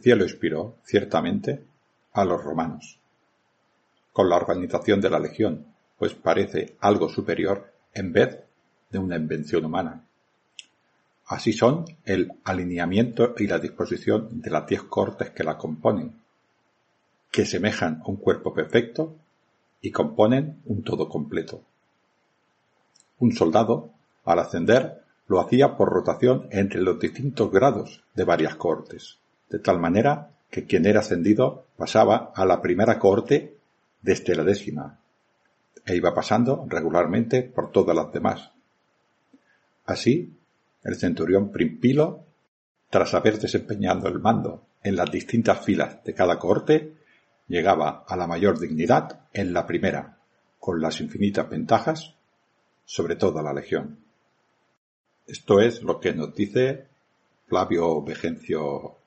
Cielo inspiró, ciertamente, a los romanos, con la organización de la legión, pues parece algo superior en vez de una invención humana. Así son el alineamiento y la disposición de las diez cortes que la componen, que semejan a un cuerpo perfecto y componen un todo completo. Un soldado, al ascender, lo hacía por rotación entre los distintos grados de varias cortes de tal manera que quien era ascendido pasaba a la primera cohorte desde la décima, e iba pasando regularmente por todas las demás. Así, el centurión Primpilo, tras haber desempeñado el mando en las distintas filas de cada cohorte, llegaba a la mayor dignidad en la primera, con las infinitas ventajas sobre toda la legión. Esto es lo que nos dice Flavio Vegencio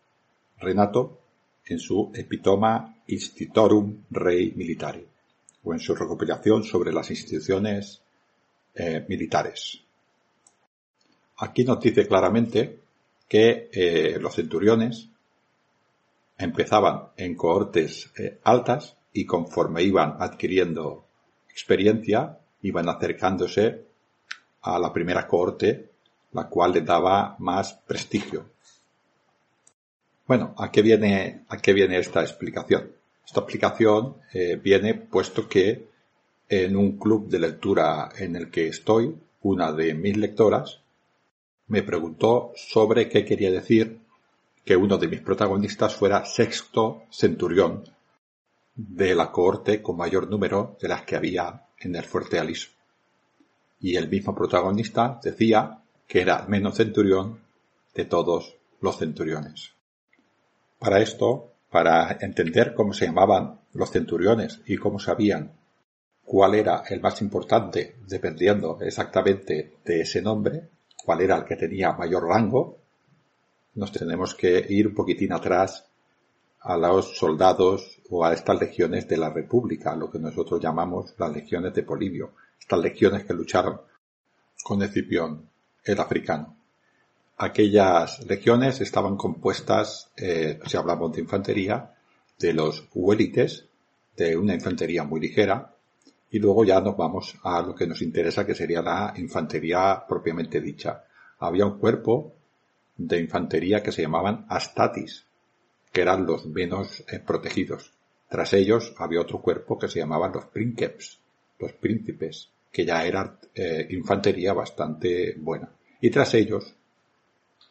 Renato en su Epitoma Institutorum Rei Militari, o en su recopilación sobre las instituciones eh, militares. Aquí nos dice claramente que eh, los centuriones empezaban en cohortes eh, altas y conforme iban adquiriendo experiencia, iban acercándose a la primera cohorte, la cual les daba más prestigio, bueno, ¿a qué viene, esta explicación? Esta explicación eh, viene puesto que en un club de lectura en el que estoy, una de mis lectoras me preguntó sobre qué quería decir que uno de mis protagonistas fuera sexto centurión de la cohorte con mayor número de las que había en el fuerte Aliso. Y el mismo protagonista decía que era menos centurión de todos los centuriones. Para esto, para entender cómo se llamaban los centuriones y cómo sabían cuál era el más importante dependiendo exactamente de ese nombre, cuál era el que tenía mayor rango, nos tenemos que ir un poquitín atrás a los soldados o a estas legiones de la República, lo que nosotros llamamos las legiones de Polibio, estas legiones que lucharon con Escipión, el africano. Aquellas legiones estaban compuestas, eh, si hablamos de infantería, de los huélites, de una infantería muy ligera, y luego ya nos vamos a lo que nos interesa, que sería la infantería propiamente dicha. Había un cuerpo de infantería que se llamaban astatis, que eran los menos eh, protegidos. Tras ellos había otro cuerpo que se llamaban los princeps, los príncipes, que ya eran eh, infantería bastante buena. Y tras ellos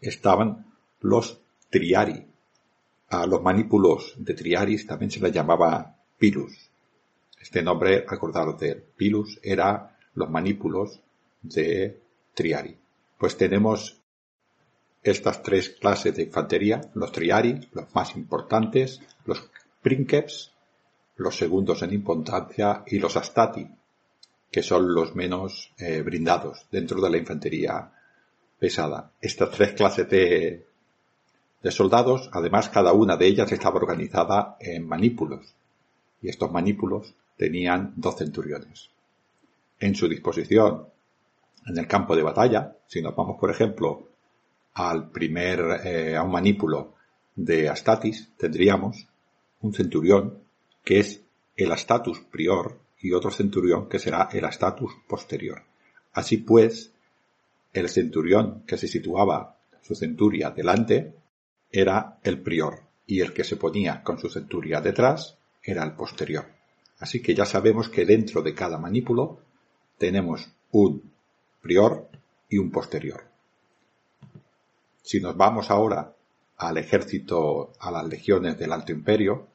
estaban los triari. A los manípulos de triaris también se les llamaba pilus. Este nombre, acordaros de pilus, era los manípulos de triari. Pues tenemos estas tres clases de infantería, los triari, los más importantes, los princeps, los segundos en importancia, y los astati, que son los menos eh, brindados dentro de la infantería pesada. Estas tres clases de, soldados, además cada una de ellas estaba organizada en manípulos, y estos manípulos tenían dos centuriones. En su disposición en el campo de batalla, si nos vamos por ejemplo al primer, eh, a un manípulo de Astatis, tendríamos un centurión que es el Astatus prior y otro centurión que será el Astatus posterior. Así pues, el centurión que se situaba su centuria delante era el prior y el que se ponía con su centuria detrás era el posterior. Así que ya sabemos que dentro de cada manípulo tenemos un prior y un posterior. Si nos vamos ahora al ejército, a las legiones del Alto Imperio,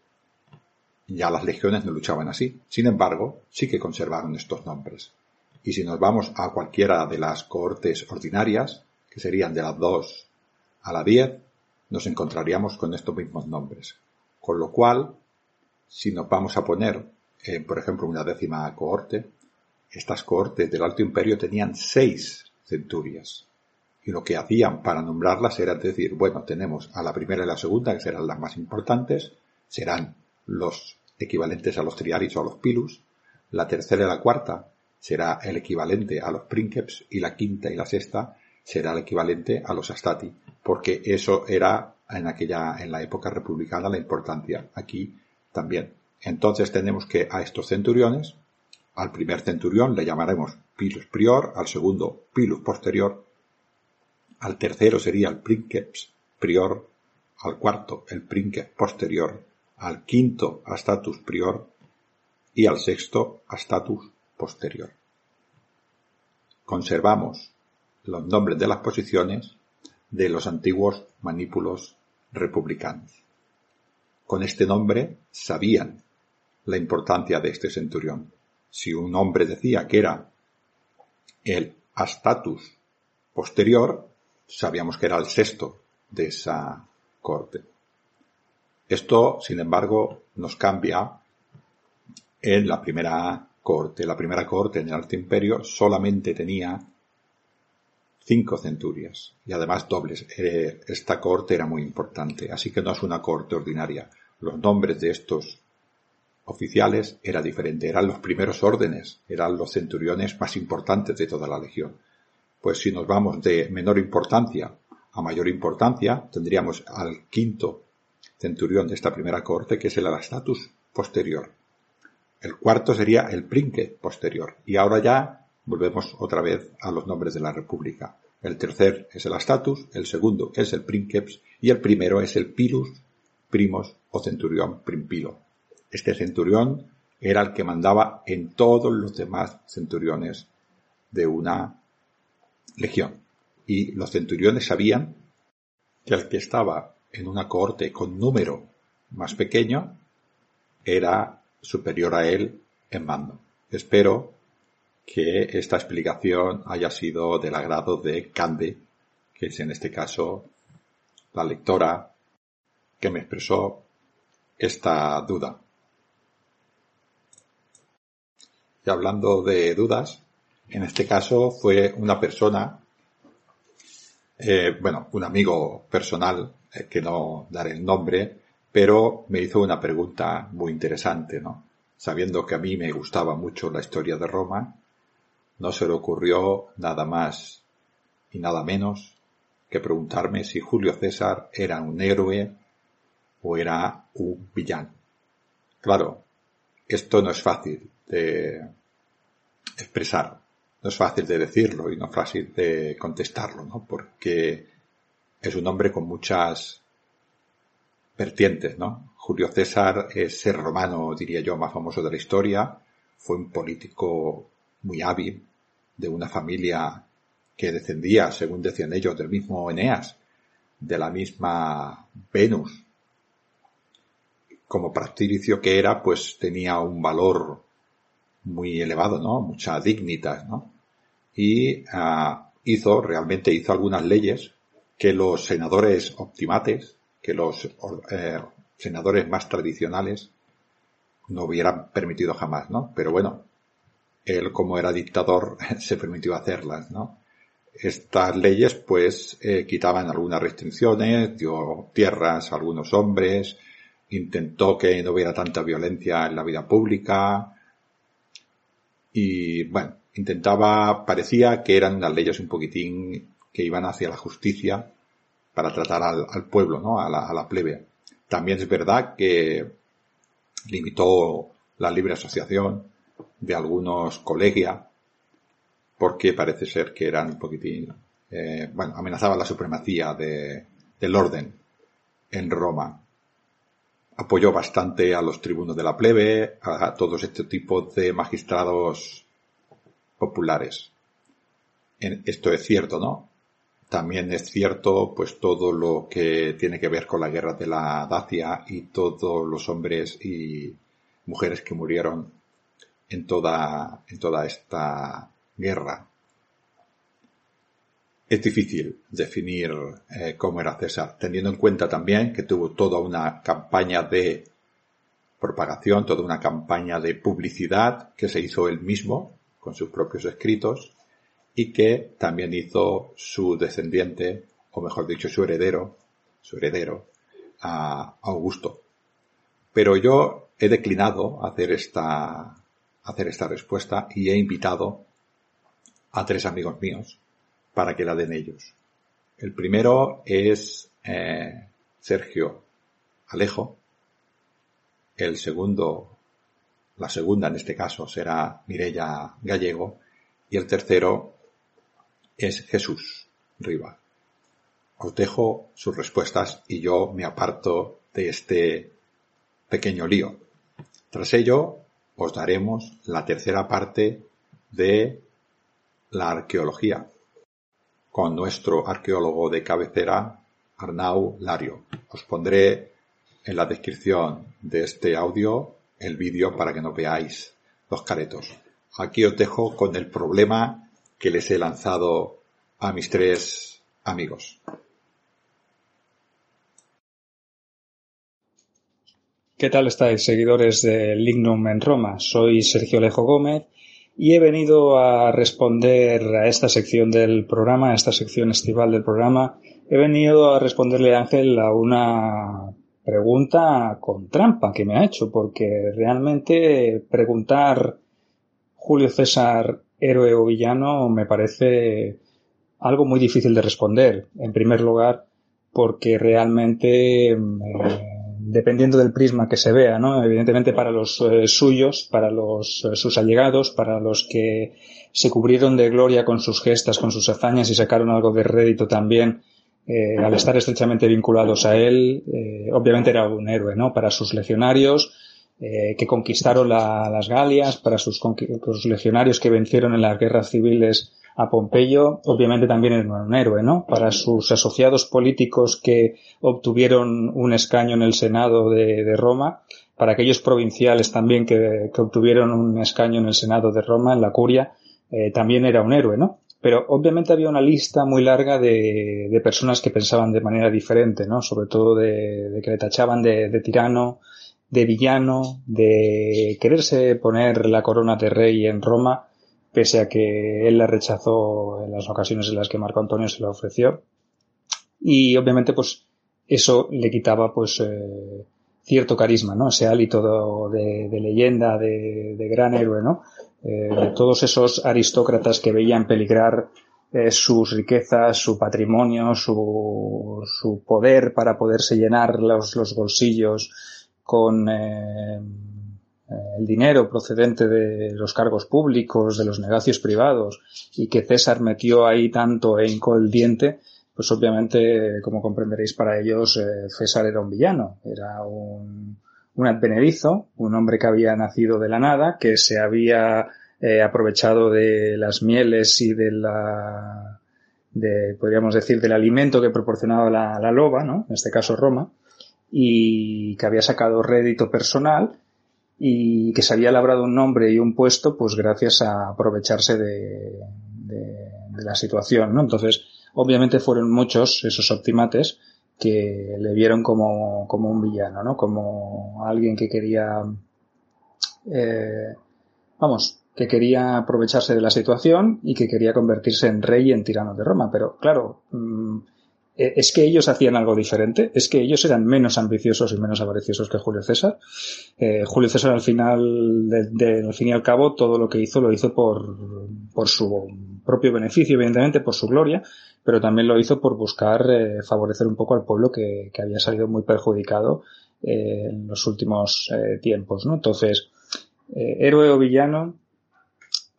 ya las legiones no luchaban así. Sin embargo, sí que conservaron estos nombres. Y si nos vamos a cualquiera de las cohortes ordinarias, que serían de las 2 a la 10, nos encontraríamos con estos mismos nombres. Con lo cual, si nos vamos a poner, eh, por ejemplo, una décima cohorte, estas cohortes del Alto Imperio tenían seis centurias. Y lo que hacían para nombrarlas era decir, bueno, tenemos a la primera y la segunda, que serán las más importantes, serán los equivalentes a los triaris o a los pilus, la tercera y la cuarta será el equivalente a los princeps y la quinta y la sexta será el equivalente a los astati, porque eso era en aquella, en la época republicana la importancia. Aquí también. Entonces tenemos que a estos centuriones, al primer centurión le llamaremos pilus prior, al segundo pilus posterior, al tercero sería el princeps prior, al cuarto el princeps posterior, al quinto a status prior y al sexto a status posterior. Conservamos los nombres de las posiciones de los antiguos manípulos republicanos. Con este nombre sabían la importancia de este centurión. Si un hombre decía que era el astatus posterior, sabíamos que era el sexto de esa corte. Esto, sin embargo, nos cambia en la primera corte. La primera corte en el Alto Imperio solamente tenía cinco centurias y además dobles. Eh, esta corte era muy importante, así que no es una corte ordinaria. Los nombres de estos oficiales era diferente, eran los primeros órdenes, eran los centuriones más importantes de toda la legión. Pues si nos vamos de menor importancia a mayor importancia, tendríamos al quinto centurión de esta primera corte, que es el Arastatus posterior. El cuarto sería el Prinque posterior. Y ahora ya volvemos otra vez a los nombres de la República. El tercer es el Astatus, el segundo es el Princeps y el primero es el Pilus, Primos o Centurión Primpilo. Este centurión era el que mandaba en todos los demás centuriones de una legión. Y los centuriones sabían que el que estaba en una cohorte con número más pequeño era superior a él en mando. Espero que esta explicación haya sido del agrado de Cande, que es en este caso la lectora que me expresó esta duda. Y hablando de dudas, en este caso fue una persona, eh, bueno, un amigo personal eh, que no daré el nombre, pero me hizo una pregunta muy interesante, ¿no? Sabiendo que a mí me gustaba mucho la historia de Roma, no se le ocurrió nada más y nada menos que preguntarme si Julio César era un héroe o era un villano. Claro, esto no es fácil de expresar, no es fácil de decirlo y no es fácil de contestarlo, ¿no? Porque es un hombre con muchas ¿no? Julio César es ser romano, diría yo, más famoso de la historia, fue un político muy hábil, de una familia que descendía, según decían ellos, del mismo Eneas, de la misma Venus. Como patricio que era, pues tenía un valor muy elevado, ¿no? Mucha dignidad, ¿no? Y ah, hizo, realmente hizo algunas leyes que los senadores optimates, que los eh, senadores más tradicionales no hubieran permitido jamás, ¿no? Pero bueno, él como era dictador se permitió hacerlas, ¿no? Estas leyes pues eh, quitaban algunas restricciones, dio tierras a algunos hombres, intentó que no hubiera tanta violencia en la vida pública y bueno, intentaba, parecía que eran unas leyes un poquitín que iban hacia la justicia para tratar al, pueblo, ¿no? A la, a la plebe. También es verdad que limitó la libre asociación de algunos colegia porque parece ser que eran un poquitín eh, bueno, amenazaba la supremacía del orden en Roma. Apoyó bastante a los tribunos de la plebe, a, todos este tipo de magistrados populares. esto es cierto, ¿no? También es cierto, pues, todo lo que tiene que ver con la guerra de la Dacia y todos los hombres y mujeres que murieron en toda, en toda esta guerra. Es difícil definir eh, cómo era César, teniendo en cuenta también que tuvo toda una campaña de propagación, toda una campaña de publicidad que se hizo él mismo con sus propios escritos y que también hizo su descendiente, o mejor dicho, su heredero, su heredero, a Augusto. Pero yo he declinado hacer esta, hacer esta respuesta y he invitado a tres amigos míos para que la den ellos. El primero es eh, Sergio Alejo. El segundo, la segunda en este caso será Mirella Gallego. Y el tercero es Jesús Riva. Os dejo sus respuestas y yo me aparto de este pequeño lío. Tras ello, os daremos la tercera parte de la arqueología, con nuestro arqueólogo de cabecera, Arnau Lario. Os pondré en la descripción de este audio el vídeo para que no veáis los caretos. Aquí os dejo con el problema que les he lanzado a mis tres amigos. ¿Qué tal estáis, seguidores de Lignum en Roma? Soy Sergio Alejo Gómez y he venido a responder a esta sección del programa, a esta sección estival del programa. He venido a responderle Ángel a una pregunta con trampa que me ha hecho, porque realmente preguntar Julio César héroe o villano me parece algo muy difícil de responder. En primer lugar, porque realmente eh, dependiendo del prisma que se vea, ¿no? Evidentemente para los eh, suyos, para los eh, sus allegados, para los que se cubrieron de gloria con sus gestas, con sus hazañas y sacaron algo de rédito también, al estar estrechamente vinculados a él, obviamente era un héroe, ¿no? Para sus legionarios, que conquistaron las Galias, para sus, legionarios que vencieron en las guerras civiles a Pompeyo, obviamente también era un héroe, ¿no? Para sus asociados políticos que obtuvieron un escaño en el Senado de, Roma, para aquellos provinciales también que, obtuvieron un escaño en el Senado de Roma, en la curia, eh, también era un héroe, ¿no? Pero obviamente había una lista muy larga de, de personas que pensaban de manera diferente, ¿no? Sobre todo de, que le tachaban de tirano, de villano, de quererse poner la corona de rey en Roma pese a que él la rechazó en las ocasiones en las que Marco Antonio se la ofreció. Y obviamente, pues, eso le quitaba, pues, eh, cierto carisma, ¿no? Ese hálito de, leyenda, de, gran héroe, ¿no? Eh, todos esos aristócratas que veían peligrar eh, sus riquezas, su patrimonio, su, su, poder para poderse llenar los, los bolsillos con el dinero procedente de los cargos públicos, de los negocios privados, y que César metió ahí tanto e hincó el diente, pues obviamente, como comprenderéis para ellos, eh, César era un villano, era un, un advenedizo, un hombre que había nacido de la nada, que se había eh, aprovechado de las mieles y de la, de, podríamos decir, del alimento que proporcionaba la, la loba, ¿no? En este caso Roma, y que había sacado rédito personal y que se había labrado un nombre y un puesto pues gracias a aprovecharse de, la situación, ¿no? Entonces, obviamente fueron muchos esos optimates que le vieron como, como un villano, ¿no? Como alguien que quería, eh, vamos, que quería aprovecharse de la situación y que quería convertirse en rey y en tirano de Roma. Pero claro, mm, es que ellos hacían algo diferente, es que ellos eran menos ambiciosos y menos avariciosos que Julio César. Eh, Julio César al final, de, al fin y al cabo, todo lo que hizo lo hizo por, por su propio beneficio, evidentemente, por su gloria, pero también lo hizo por buscar eh, favorecer un poco al pueblo que, que había salido muy perjudicado en los últimos tiempos, ¿no? Entonces, héroe o villano,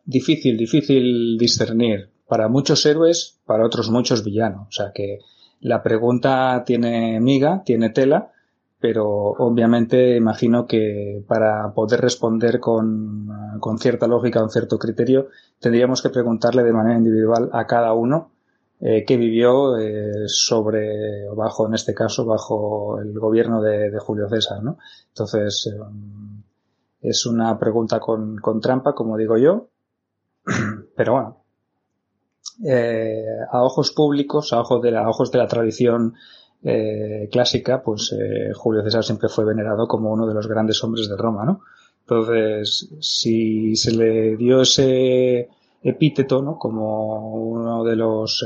difícil, difícil discernir para muchos héroes, para otros muchos villanos. O sea que la pregunta tiene miga, tiene tela, pero obviamente imagino que para poder responder con, con cierta lógica, con cierto criterio, tendríamos que preguntarle de manera individual a cada uno eh, que vivió eh, sobre, o bajo, en este caso, bajo el gobierno de, Julio César, ¿no? Entonces, eh, es una pregunta con, con, trampa, como digo yo, pero bueno, eh, a ojos públicos, a ojos de la, a ojos de la tradición eh, clásica, pues eh, Julio César siempre fue venerado como uno de los grandes hombres de Roma, ¿no? Entonces, si se le dio ese epíteto, ¿no? Como uno de los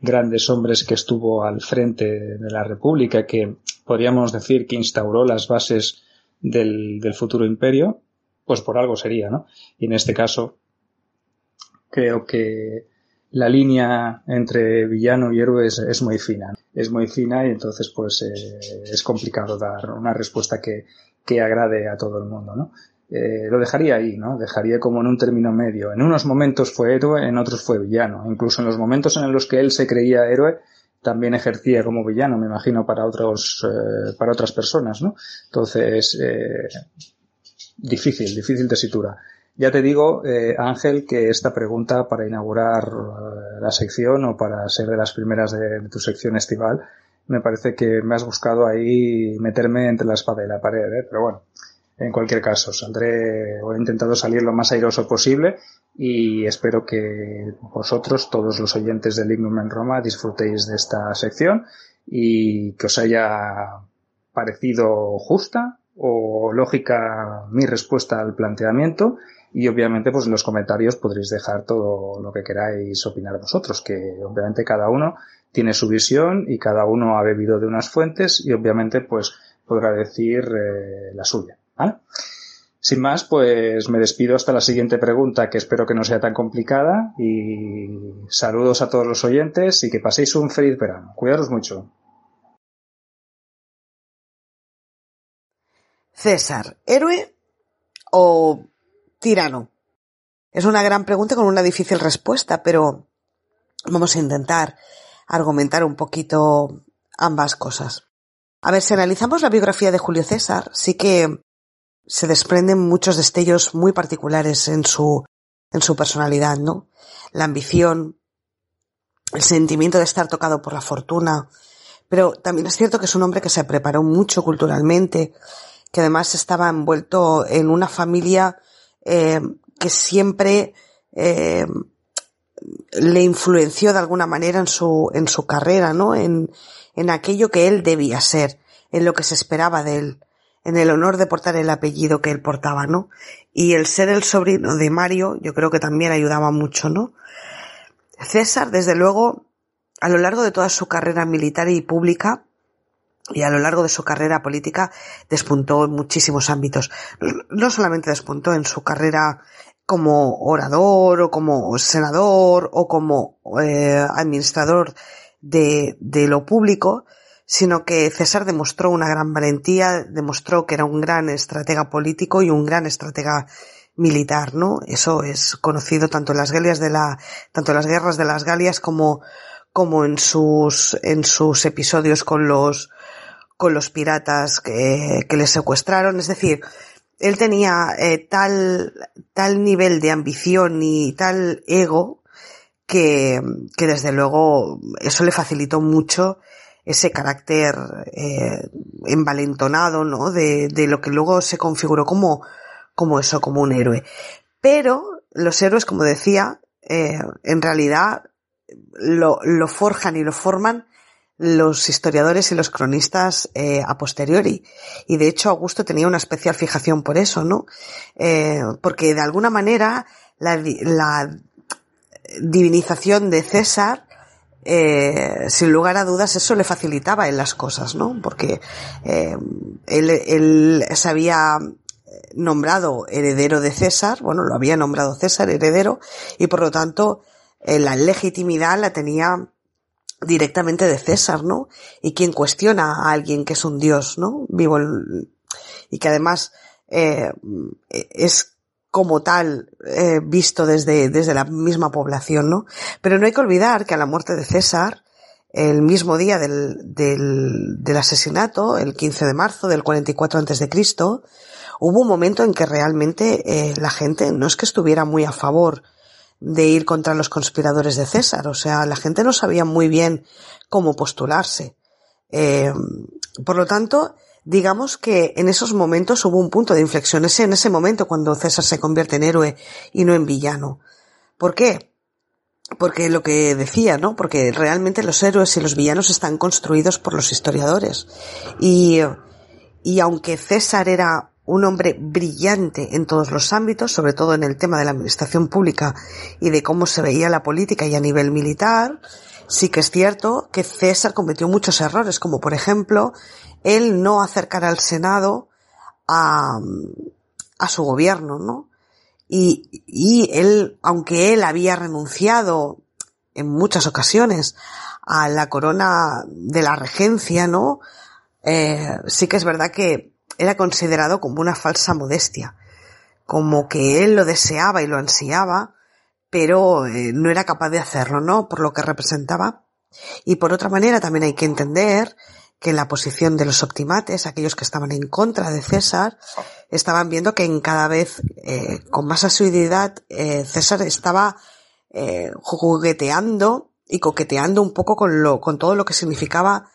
grandes hombres que estuvo al frente de la República, que podríamos decir que instauró las bases del, del futuro imperio, pues por algo sería, ¿no? Y en este caso, creo que la línea entre villano y héroe es, muy fina. Es muy fina y entonces pues eh, es complicado dar una respuesta que, que agrade a todo el mundo, ¿no? Eh, lo dejaría ahí, ¿no? Dejaría como en un término medio. En unos momentos fue héroe, en otros fue villano. Incluso en los momentos en los que él se creía héroe, también ejercía como villano, me imagino, para otros, eh, para otras personas, ¿no? Entonces, eh, difícil, difícil tesitura. Ya te digo, eh, Ángel, que esta pregunta para inaugurar la sección o para ser de las primeras de, de, tu sección estival, me parece que me has buscado ahí meterme entre la espada y la pared, ¿eh? pero bueno, en cualquier caso, saldré o he intentado salir lo más airoso posible y espero que vosotros, todos los oyentes del Lignum en Roma, disfrutéis de esta sección y que os haya parecido justa o lógica mi respuesta al planteamiento y obviamente pues en los comentarios podréis dejar todo lo que queráis opinar vosotros, que obviamente cada uno tiene su visión y cada uno ha bebido de unas fuentes y obviamente pues podrá decir eh, la suya. Sin más, pues me despido hasta la siguiente pregunta, que espero que no sea tan complicada. Y saludos a todos los oyentes y que paséis un feliz verano. Cuidaros mucho. César, ¿héroe o tirano? Es una gran pregunta con una difícil respuesta, pero vamos a intentar argumentar un poquito ambas cosas. A ver, si analizamos la biografía de Julio César, sí que se desprenden muchos destellos muy particulares en su, en su personalidad, ¿no? La ambición, el sentimiento de estar tocado por la fortuna, pero también es cierto que es un hombre que se preparó mucho culturalmente, que además estaba envuelto en una familia eh, que siempre eh, le influenció de alguna manera en su, en su carrera, ¿no? En, en aquello que él debía ser, en lo que se esperaba de él en el honor de portar el apellido que él portaba, ¿no? Y el ser el sobrino de Mario, yo creo que también ayudaba mucho, ¿no? César, desde luego, a lo largo de toda su carrera militar y pública, y a lo largo de su carrera política, despuntó en muchísimos ámbitos. No solamente despuntó en su carrera como orador o como senador o como eh, administrador de, de lo público, sino que César demostró una gran valentía, demostró que era un gran estratega político y un gran estratega militar, ¿no? Eso es conocido tanto en las Galias de la, tanto en las guerras de las Galias como, como en sus, en sus episodios con los, con los piratas que, que le secuestraron. Es decir, él tenía eh, tal, tal nivel de ambición y tal ego que, que desde luego eso le facilitó mucho ese carácter eh, envalentonado, ¿no? De, de, lo que luego se configuró como, como eso, como un héroe. Pero los héroes, como decía, eh, en realidad lo, lo, forjan y lo forman los historiadores y los cronistas eh, a posteriori. Y de hecho Augusto tenía una especial fijación por eso, ¿no? Eh, porque de alguna manera la, la divinización de César eh, sin lugar a dudas eso le facilitaba en las cosas, ¿no? Porque eh, él, él se había nombrado heredero de César, bueno, lo había nombrado César heredero, y por lo tanto eh, la legitimidad la tenía directamente de César, ¿no? Y quien cuestiona a alguien que es un dios, ¿no? Vivo y que además eh, es como tal eh, visto desde, desde la misma población, ¿no? Pero no hay que olvidar que a la muerte de César, el mismo día del, del, del asesinato, el 15 de marzo del 44 antes de Cristo, hubo un momento en que realmente eh, la gente no es que estuviera muy a favor de ir contra los conspiradores de César, o sea, la gente no sabía muy bien cómo postularse. Eh, por lo tanto, digamos que en esos momentos hubo un punto de inflexión, ese en ese momento cuando César se convierte en héroe y no en villano. ¿Por qué? Porque lo que decía, ¿no? Porque realmente los héroes y los villanos están construidos por los historiadores. Y, y aunque César era un hombre brillante en todos los ámbitos, sobre todo en el tema de la administración pública y de cómo se veía la política y a nivel militar, sí que es cierto que César cometió muchos errores, como por ejemplo el no acercar al Senado a, a su gobierno, ¿no? Y, y él, aunque él había renunciado en muchas ocasiones a la corona de la regencia, ¿no? Eh, sí que es verdad que era considerado como una falsa modestia, como que él lo deseaba y lo ansiaba, pero eh, no era capaz de hacerlo, ¿no? Por lo que representaba. Y por otra manera también hay que entender que la posición de los optimates, aquellos que estaban en contra de César, estaban viendo que en cada vez eh, con más asiduidad eh, César estaba jugueteando y coqueteando un poco con lo, con todo lo que significaba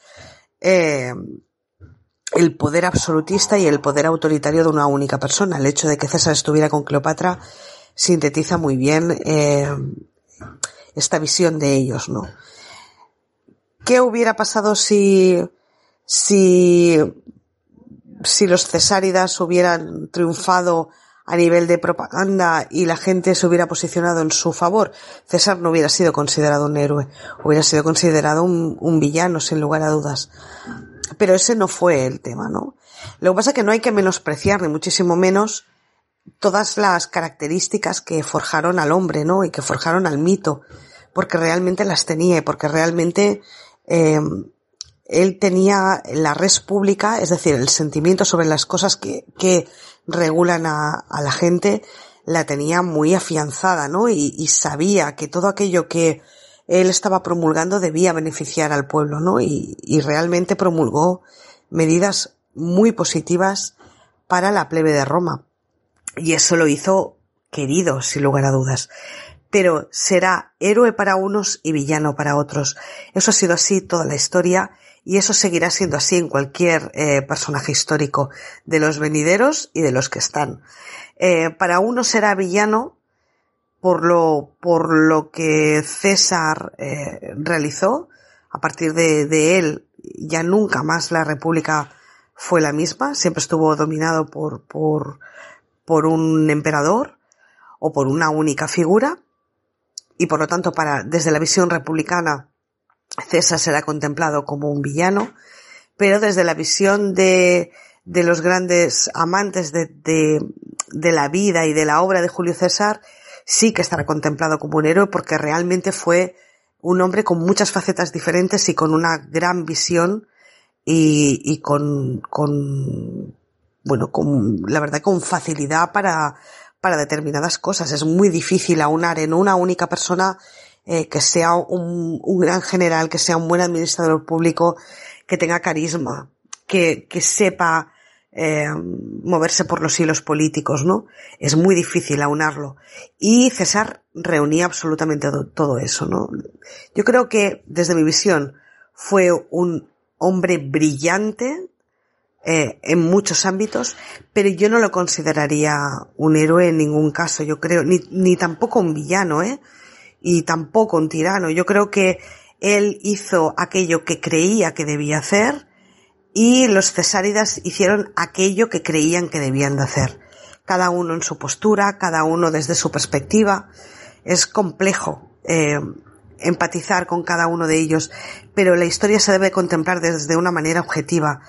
el poder absolutista y el poder autoritario de una única persona. El hecho de que César estuviera con Cleopatra sintetiza muy bien eh, esta visión de ellos, ¿no? ¿Qué hubiera pasado si, si, si los cesáridas hubieran triunfado a nivel de propaganda y la gente se hubiera posicionado en su favor? César no hubiera sido considerado un héroe, hubiera sido considerado un, un villano, sin lugar a dudas. Pero ese no fue el tema, ¿no? Lo que pasa es que no hay que menospreciar, ni muchísimo menos, todas las características que forjaron al hombre, ¿no? Y que forjaron al mito, porque realmente las tenía y porque realmente eh, él tenía la res pública, es decir, el sentimiento sobre las cosas que, que regulan a, a, la gente, la tenía muy afianzada, ¿no? Y, y sabía que todo aquello que él estaba promulgando debía beneficiar al pueblo, ¿no? Y, y realmente promulgó medidas muy positivas para la plebe de Roma. Y eso lo hizo querido, sin lugar a dudas. Pero será héroe para unos y villano para otros. Eso ha sido así toda la historia y eso seguirá siendo así en cualquier eh, personaje histórico, de los venideros y de los que están. Eh, para unos será villano por lo, por lo que César eh, realizó. A partir de, de él ya nunca más la República fue la misma, siempre estuvo dominado por, por, por un emperador o por una única figura y por lo tanto para desde la visión republicana César será contemplado como un villano, pero desde la visión de, de los grandes amantes de, de, de, la vida y de la obra de Julio César, sí que estará contemplado como un héroe porque realmente fue un hombre con muchas facetas diferentes y con una gran visión y, y con, con, bueno, con, la verdad, con facilidad para, para determinadas cosas. Es muy difícil aunar en una única persona eh, que sea un, un, gran general, que sea un buen administrador público, que tenga carisma, que, que sepa eh, moverse por los hilos políticos, ¿no? Es muy difícil aunarlo. Y César reunía absolutamente todo eso, ¿no? Yo creo que, desde mi visión, fue un hombre brillante, eh, en muchos ámbitos, pero yo no lo consideraría un héroe en ningún caso, yo creo, ni, ni tampoco un villano, ¿eh? Y tampoco un tirano. Yo creo que él hizo aquello que creía que debía hacer y los cesáridas hicieron aquello que creían que debían de hacer. Cada uno en su postura, cada uno desde su perspectiva. Es complejo. Eh, empatizar con cada uno de ellos, pero la historia se debe contemplar desde una manera objetiva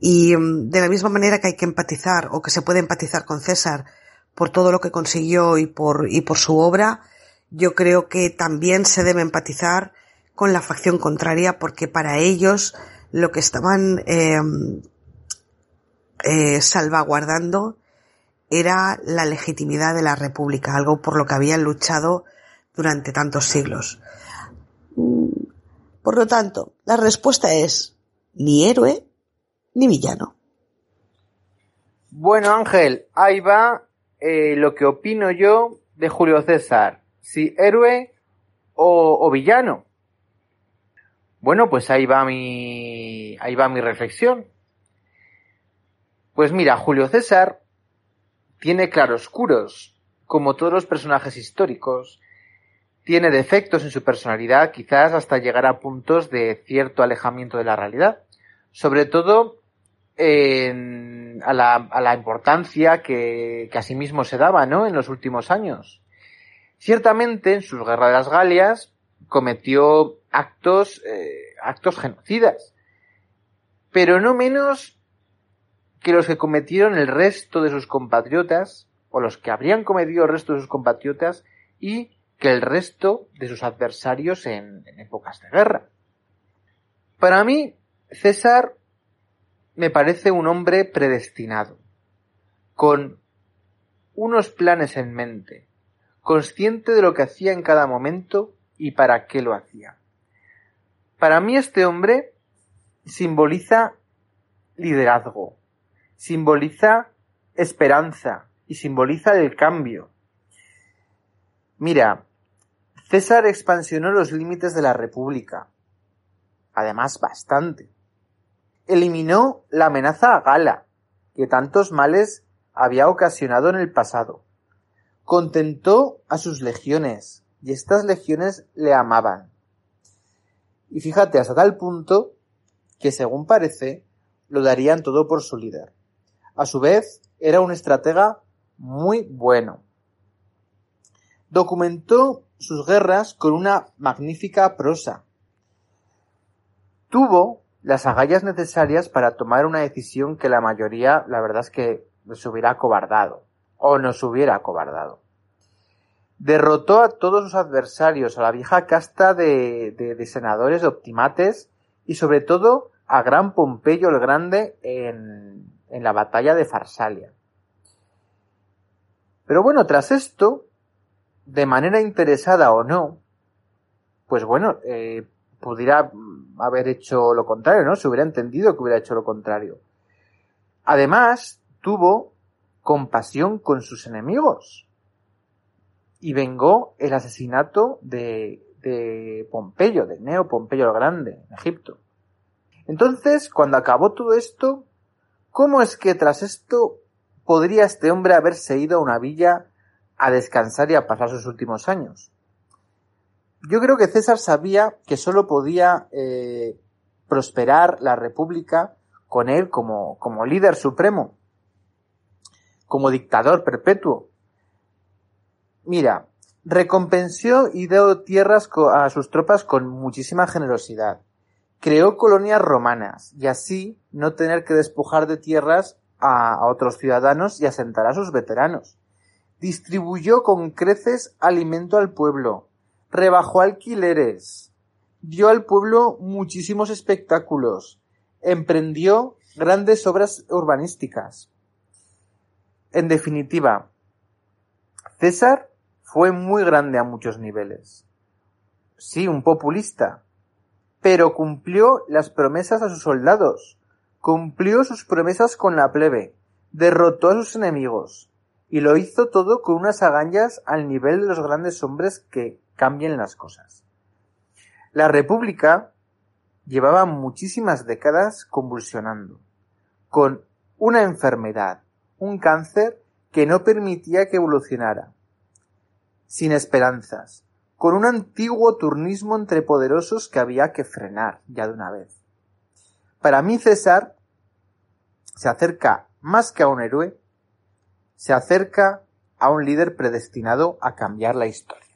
y mm, de la misma manera que hay que empatizar o que se puede empatizar con César por todo lo que consiguió y por, y por su obra, yo creo que también se debe empatizar con la facción contraria porque para ellos lo que estaban eh, eh, salvaguardando era la legitimidad de la República, algo por lo que habían luchado durante tantos siglos. Mm, por lo tanto, la respuesta es ni héroe ni villano. Bueno, Ángel, ahí va eh, lo que opino yo de Julio César. Si héroe o villano. Bueno, pues ahí va mi, ahí va mi reflexión. Pues mira, Julio César tiene claroscuros, como todos los personajes históricos. Tiene defectos en su personalidad, quizás hasta llegar a puntos de cierto alejamiento de la realidad. Sobre todo en, a, la, a, la, importancia que, que mismo se daba, ¿no? En los últimos años. Ciertamente, en sus guerras de las Galias, cometió actos, eh, actos genocidas. Pero no menos que los que cometieron el resto de sus compatriotas, o los que habrían cometido el resto de sus compatriotas, y que el resto de sus adversarios en, en épocas de guerra. Para mí, César me parece un hombre predestinado, con unos planes en mente, consciente de lo que hacía en cada momento y para qué lo hacía. Para mí este hombre simboliza liderazgo, simboliza esperanza y simboliza el cambio. Mira, César expansionó los límites de la República, además bastante. Eliminó la amenaza a Gala, que tantos males había ocasionado en el pasado. Contentó a sus legiones, y estas legiones le amaban. Y fíjate, hasta tal punto que, según parece, lo darían todo por su líder. A su vez, era un estratega muy bueno. Documentó sus guerras con una magnífica prosa. Tuvo las agallas necesarias para tomar una decisión que la mayoría, la verdad es que se hubiera acobardado, o nos hubiera acobardado. Derrotó a todos sus adversarios, a la vieja casta de, de, senadores optimates y sobre todo a Gran Pompeyo el Grande en, en la batalla de Farsalia. Pero bueno, tras esto, de manera interesada o no, pues bueno, eh, pudiera haber hecho lo contrario, ¿no? Se hubiera entendido que hubiera hecho lo contrario. Además, tuvo compasión con sus enemigos y vengó el asesinato de, de Pompeyo, de Neo Pompeyo el Grande, en Egipto. Entonces, cuando acabó todo esto, ¿cómo es que tras esto podría este hombre haberse ido a una villa a descansar y a pasar sus últimos años? Yo creo que César sabía que solo podía eh, prosperar la república con él como, como líder supremo, como dictador perpetuo, Mira, recompensó y dio tierras a sus tropas con muchísima generosidad. Creó colonias romanas y así no tener que despojar de tierras a, otros ciudadanos y asentar a sus veteranos. Distribuyó con creces alimento al pueblo, rebajó alquileres, dio al pueblo muchísimos espectáculos, emprendió grandes obras urbanísticas. En definitiva, César fue muy grande a muchos niveles. Sí, un populista, pero cumplió las promesas a sus soldados, cumplió sus promesas con la plebe, derrotó a sus enemigos, y lo hizo todo con unas agallas al nivel de los grandes hombres que cambian las cosas. La República llevaba muchísimas décadas convulsionando, con una enfermedad, un cáncer que no permitía que evolucionara, sin esperanzas, con un antiguo turnismo entre poderosos que había que frenar ya de una vez. Para mí César se acerca más que a un héroe, se acerca a un líder predestinado a cambiar la historia.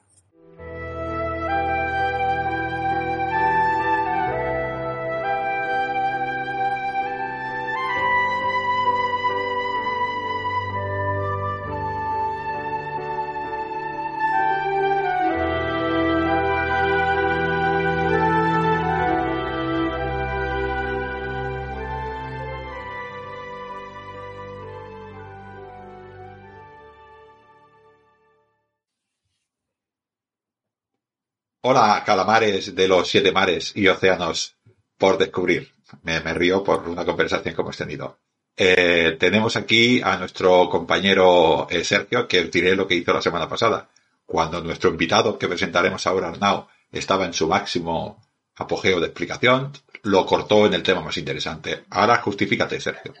Hola, calamares de los siete mares y océanos por descubrir. Me, me río por una conversación que hemos tenido. Eh, tenemos aquí a nuestro compañero eh, Sergio, que diré lo que hizo la semana pasada. Cuando nuestro invitado, que presentaremos ahora, Arnau, estaba en su máximo apogeo de explicación, lo cortó en el tema más interesante. Ahora justifícate, Sergio.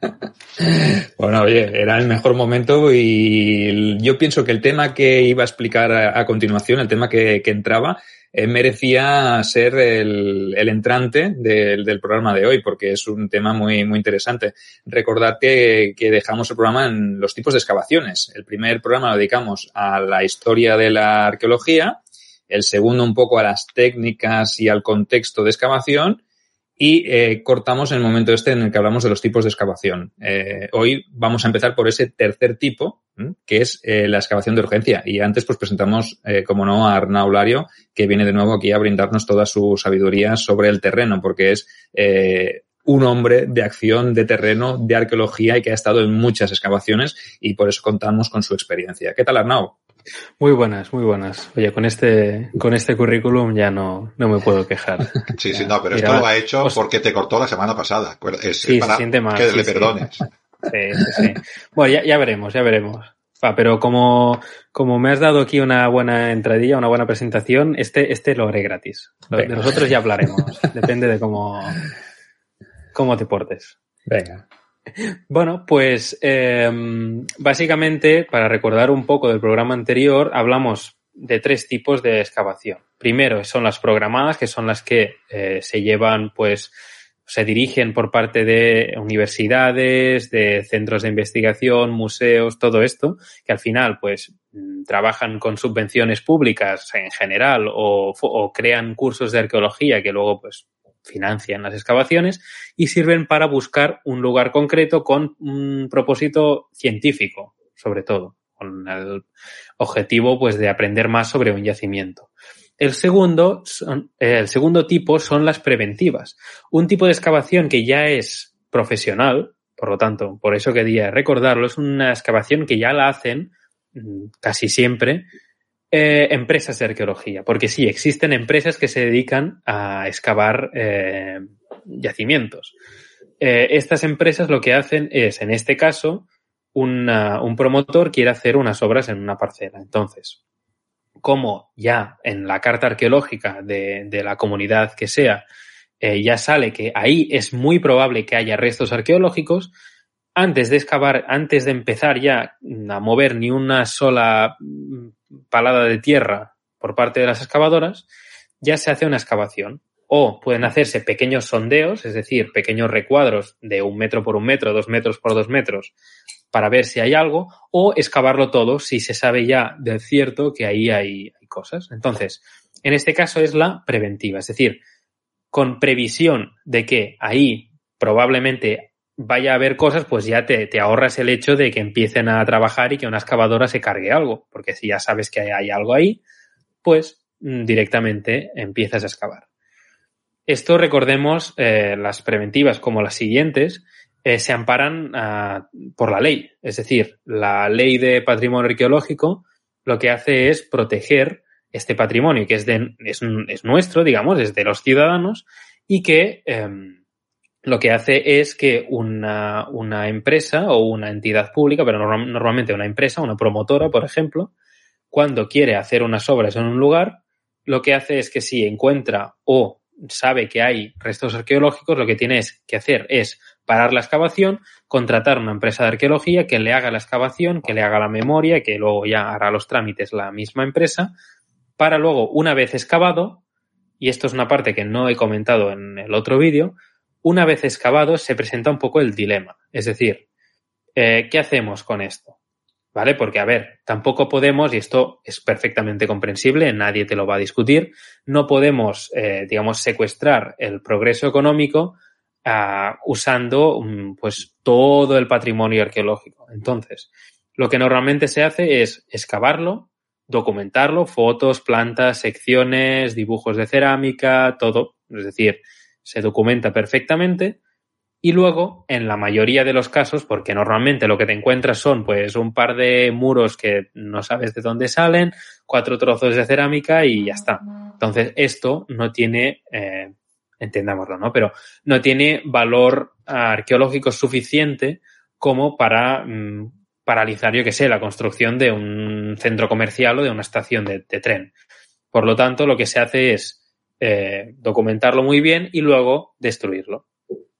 Bueno, oye, era el mejor momento y yo pienso que el tema que iba a explicar a, continuación, el tema que, entraba, eh, merecía ser el, entrante del, programa de hoy, porque es un tema muy, interesante. Recordad que dejamos el programa en los tipos de excavaciones. El primer programa lo dedicamos a la historia de la arqueología, el segundo un poco a las técnicas y al contexto de excavación, y eh, cortamos en el momento este en el que hablamos de los tipos de excavación. Eh, hoy vamos a empezar por ese tercer tipo, que es eh, la excavación de urgencia. Y antes pues presentamos, eh, como no, a Arnau Lario, que viene de nuevo aquí a brindarnos toda su sabiduría sobre el terreno, porque es eh, un hombre de acción, de terreno, de arqueología y que ha estado en muchas excavaciones y por eso contamos con su experiencia. ¿Qué tal, Arnau? Muy buenas, muy buenas. Oye, con este, con este currículum ya no, no me puedo quejar. Sí, sí, no, pero Mira, esto lo ha hecho os... porque te cortó la semana pasada. Es, sí, para se siente mal. que sí, le sí. perdones. Sí, sí, sí. Bueno, ya, ya veremos, ya veremos. Ah, pero como, como me has dado aquí una buena entradilla, una buena presentación, este, este lo haré gratis. De nosotros ya hablaremos. Depende de cómo, cómo te portes. Venga. Bueno, pues eh, básicamente, para recordar un poco del programa anterior, hablamos de tres tipos de excavación. Primero son las programadas, que son las que eh, se llevan, pues, se dirigen por parte de universidades, de centros de investigación, museos, todo esto, que al final, pues, trabajan con subvenciones públicas en general o, o crean cursos de arqueología que luego, pues, financian las excavaciones y sirven para buscar un lugar concreto con un propósito científico, sobre todo, con el objetivo pues de aprender más sobre un yacimiento. El segundo, son, eh, el segundo tipo son las preventivas. Un tipo de excavación que ya es profesional, por lo tanto, por eso quería recordarlo, es una excavación que ya la hacen mm, casi siempre eh, empresas de arqueología, porque sí, existen empresas que se dedican a excavar eh, yacimientos. Eh, estas empresas lo que hacen es, en este caso, un promotor quiere hacer unas obras en una parcela. Entonces, como ya en la carta arqueológica de, de la comunidad que sea, eh, ya sale que ahí es muy probable que haya restos arqueológicos, antes de excavar, antes de empezar ya a mover ni una sola palada de tierra por parte de las excavadoras, ya se hace una excavación. O pueden hacerse pequeños sondeos, es decir, pequeños recuadros de un metro por un metro, dos metros por dos metros, para ver si hay algo, o excavarlo todo si se sabe ya de cierto que ahí hay, hay cosas. Entonces, en este caso es la preventiva, es decir, con previsión de que ahí probablemente vaya a haber cosas, pues ya te, te, ahorras el hecho de que empiecen a trabajar y que una excavadora se cargue algo, porque si ya sabes que hay algo ahí, pues mm, directamente empiezas a excavar. Esto, recordemos, eh, las preventivas como las siguientes, eh, se amparan uh, por la ley. Es decir, la ley de patrimonio arqueológico lo que hace es proteger este patrimonio, que es, de, es, es nuestro, digamos, es de los ciudadanos, y que eh, lo que hace es que una, empresa o una entidad pública, pero norm normalmente una empresa, una promotora, por ejemplo, cuando quiere hacer unas obras en un lugar, lo que hace es que si encuentra o sabe que hay restos arqueológicos, lo que tiene que hacer es parar la excavación, contratar una empresa de arqueología que le haga la excavación, que le haga la memoria, que luego ya hará los trámites la misma empresa, para luego, una vez excavado, y esto es una parte que no he comentado en el otro vídeo, una vez excavado se presenta un poco el dilema. Es decir, eh, ¿qué hacemos con esto? ¿Vale? Porque, a ver, tampoco podemos, y esto es perfectamente comprensible, nadie te lo va a discutir, no podemos, eh, digamos, secuestrar el progreso económico uh, usando, um, pues, todo el patrimonio arqueológico. Entonces, lo que normalmente se hace es excavarlo, documentarlo, fotos, plantas, secciones, dibujos de cerámica, todo. Es decir, se documenta perfectamente Y luego, en la mayoría de los casos, porque normalmente lo que te encuentras son pues un par de muros que no sabes de dónde salen, cuatro trozos de cerámica y ya está. Entonces, esto no tiene, eh, entendámoslo, ¿no? Pero no tiene valor arqueológico suficiente como para mm, paralizar, yo que sé, la construcción de un centro comercial o de una estación de, de tren. Por lo tanto, lo que se hace es eh, documentarlo muy bien y luego destruirlo.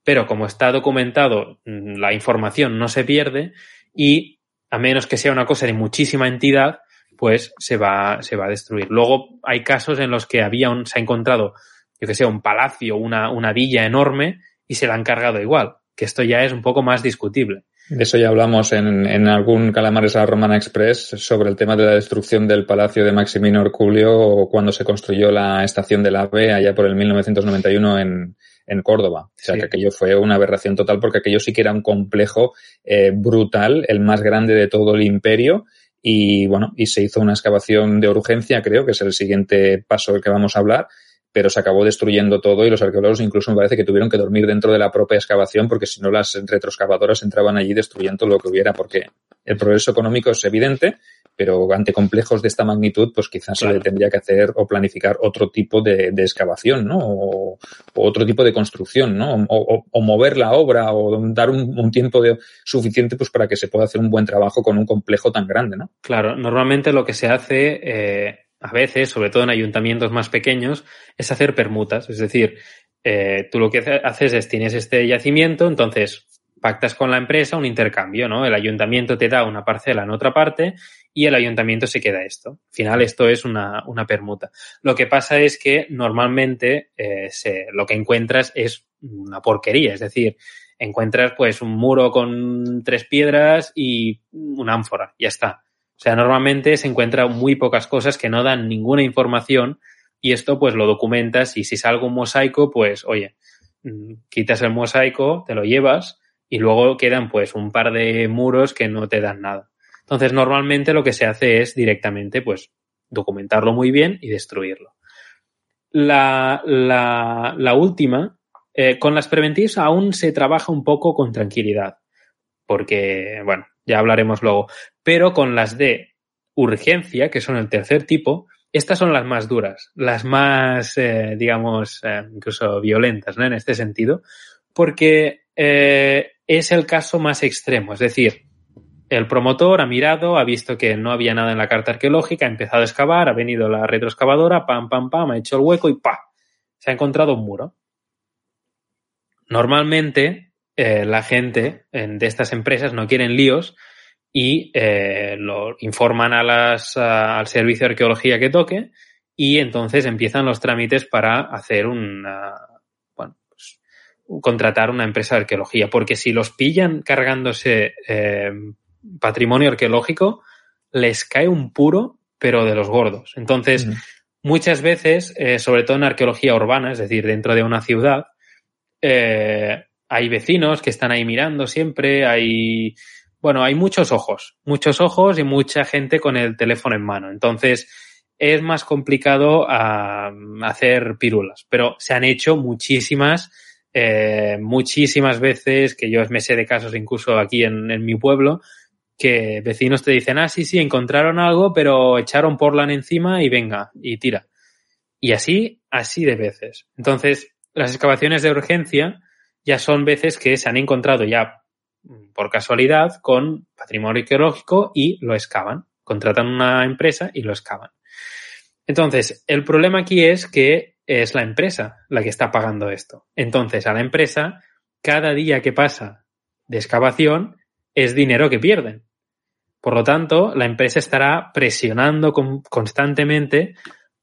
Pero como está documentado, mm, la información no se pierde y a menos que sea una cosa de muchísima entidad, pues se va, se va a destruir. Luego hay casos en los que había un, se ha encontrado, yo que sé, un palacio, una, una villa enorme y se la han cargado igual, que esto ya es un poco más discutible. De eso ya hablamos en, en algún Calamares a la Romana Express sobre el tema de la destrucción del palacio de Maximino Orculio cuando se construyó la estación del AVE allá por el 1991 en, en Córdoba. O sea, Sí. que aquello fue una aberración total porque aquello sí que era un complejo eh, brutal, el más grande de todo el imperio. Y bueno, y se hizo una excavación de urgencia, creo, que es el siguiente paso del que vamos a hablar, pero se acabó destruyendo todo y los arqueólogos incluso me parece que tuvieron que dormir dentro de la propia excavación porque si no las retroexcavadoras entraban allí destruyendo lo que hubiera porque el progreso económico es evidente, pero ante complejos de esta magnitud, pues quizás Claro. se le tendría que hacer o planificar otro tipo de, de excavación, ¿no? O, o otro tipo de construcción, ¿no? O, o- o mover la obra o dar un, un tiempo de, suficiente pues para que se pueda hacer un buen trabajo con un complejo tan grande, ¿no? Claro, normalmente lo que se hace eh, a veces, sobre todo en ayuntamientos más pequeños, es hacer permutas. Es decir, eh, tú lo que hace- haces es tienes este yacimiento, entonces pactas con la empresa un intercambio, ¿no? El ayuntamiento te da una parcela en otra parte y el ayuntamiento se queda esto. Al final esto es una, una permuta. Lo que pasa es que normalmente eh, se, lo que encuentras es una porquería, es decir, encuentras pues un muro con tres piedras y una ánfora, ya está. O sea, normalmente se encuentran muy pocas cosas que no dan ninguna información y esto pues lo documentas y si salga un mosaico, pues oye, mm, quitas el mosaico, te lo llevas y luego quedan pues un par de muros que no te dan nada. Entonces normalmente lo que se hace es directamente pues documentarlo muy bien y destruirlo. La, la, la última, eh, con las preventivas aún se trabaja un poco con tranquilidad, porque, bueno, ya hablaremos luego, pero con las de urgencia, que son el tercer tipo, estas son las más duras, las más, eh, digamos, eh, incluso violentas, ¿no? En este sentido, porque eh, es el caso más extremo, es decir, el promotor ha mirado, ha visto que no había nada en la carta arqueológica, ha empezado a excavar, ha venido la retroexcavadora, pam, pam, pam, ha hecho el hueco y ¡pa! Se ha encontrado un muro. Normalmente, eh, la gente en- de estas empresas no quieren líos y eh, lo informan a las, a- al servicio de arqueología que toque y entonces empiezan los trámites para hacer una, bueno, pues, contratar una empresa de arqueología. Porque si los pillan cargándose eh, patrimonio arqueológico, les cae un puro, pero de los gordos. Entonces, muchas veces, eh, sobre todo en arqueología urbana, es decir, dentro de una ciudad, eh, hay vecinos que están ahí mirando siempre, hay, bueno, hay muchos ojos, muchos ojos y mucha gente con el teléfono en mano. Entonces, es más complicado ah, hacer pirulas, pero se han hecho muchísimas, eh, muchísimas veces, que yo me sé de casos incluso aquí en, en mi pueblo, que vecinos te dicen, ah, sí, sí, encontraron algo, pero echaron porlan encima y venga, y tira. Y así, así de veces. Entonces, las excavaciones de urgencia ya son veces que se han encontrado ya por casualidad con patrimonio arqueológico y lo excavan. Contratan una empresa y lo excavan. Entonces, el problema aquí es que es la empresa la que está pagando esto. Entonces, a la empresa, cada día que pasa de excavación es dinero que pierden. Por lo tanto, la empresa estará presionando con- constantemente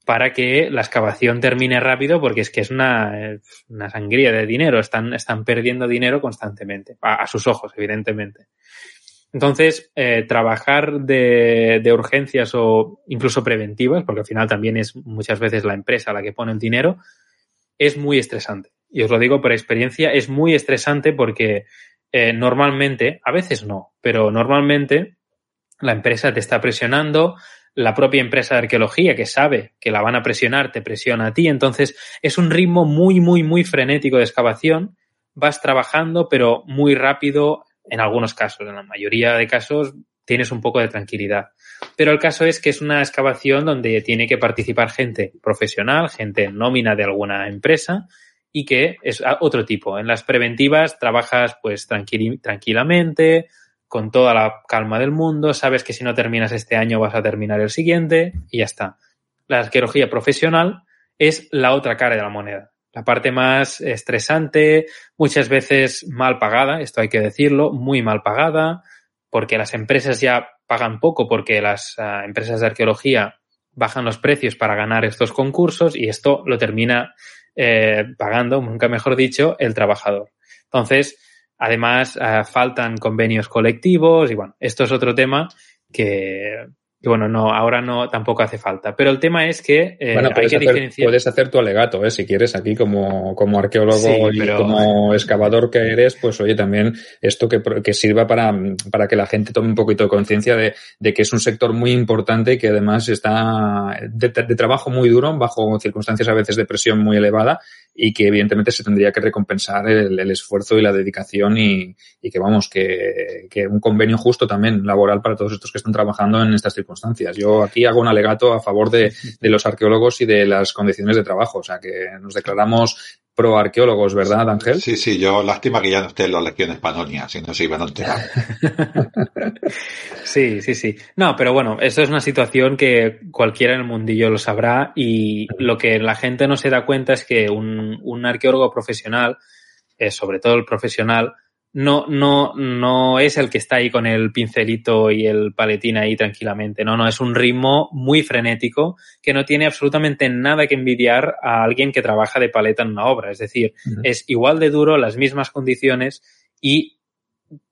para que la excavación termine rápido porque es que es una, una sangría de dinero. Están, están perdiendo dinero constantemente, a, a sus ojos, evidentemente. Entonces, eh, trabajar de, de urgencias o incluso preventivas, porque al final también es muchas veces la empresa la que pone el dinero, es muy estresante. Y os lo digo por experiencia, es muy estresante porque eh, normalmente, a veces no, pero normalmente la empresa te está presionando, la propia empresa de arqueología que sabe que la van a presionar te presiona a ti, entonces es un ritmo muy, muy, muy frenético de excavación vas trabajando, pero muy rápido en algunos casos. En la mayoría de casos tienes un poco de tranquilidad. Pero el caso es que es una excavación donde tiene que participar gente profesional, gente nómina de alguna empresa y que es otro tipo. En las preventivas trabajas pues tranquilamente, con toda la calma del mundo, sabes que si no terminas este año vas a terminar el siguiente y ya está. La arqueología profesional es la otra cara de la moneda. La parte más estresante, muchas veces mal pagada, esto hay que decirlo, muy mal pagada, porque las empresas ya pagan poco porque las uh, empresas de arqueología bajan los precios para ganar estos concursos y esto lo termina eh, pagando, nunca mejor dicho, el trabajador. Entonces, además, uh, faltan convenios colectivos y bueno, esto es otro tema que, bueno, no, ahora no, tampoco hace falta. Pero el tema es que eh, bueno, hay que hacer, diferenciar. Puedes hacer tu alegato, ¿eh? si quieres, aquí como, como arqueólogo sí, y pero... como excavador que eres, pues oye, también esto que, que sirva para, para que la gente tome un poquito de conciencia de, de, que es un sector muy importante y que además está de, de trabajo muy duro, bajo circunstancias a veces de presión muy elevada y que evidentemente se tendría que recompensar el, esfuerzo y la dedicación y, y que vamos, que, que, un convenio justo también laboral para todos estos que están trabajando en estas circunstancias. Yo aquí hago un alegato a favor de, de los arqueólogos y de las condiciones de trabajo, o sea que nos declaramos pro arqueólogos, ¿verdad, Ángel? Sí, sí, yo lástima que ya no esté en las lecciones Panonia, si no se iban a enterar. sí, sí, sí. No, pero bueno, eso es una situación que cualquiera en el mundillo lo sabrá y lo que la gente no se da cuenta es que un, un arqueólogo profesional, eh, sobre todo el profesional, no, no, no es el que está ahí con el pincelito y el paletín ahí tranquilamente. No, no, es un ritmo muy frenético que no tiene absolutamente nada que envidiar a alguien que trabaja de paleta en una obra. Es decir, uh -huh. es igual de duro, las mismas condiciones y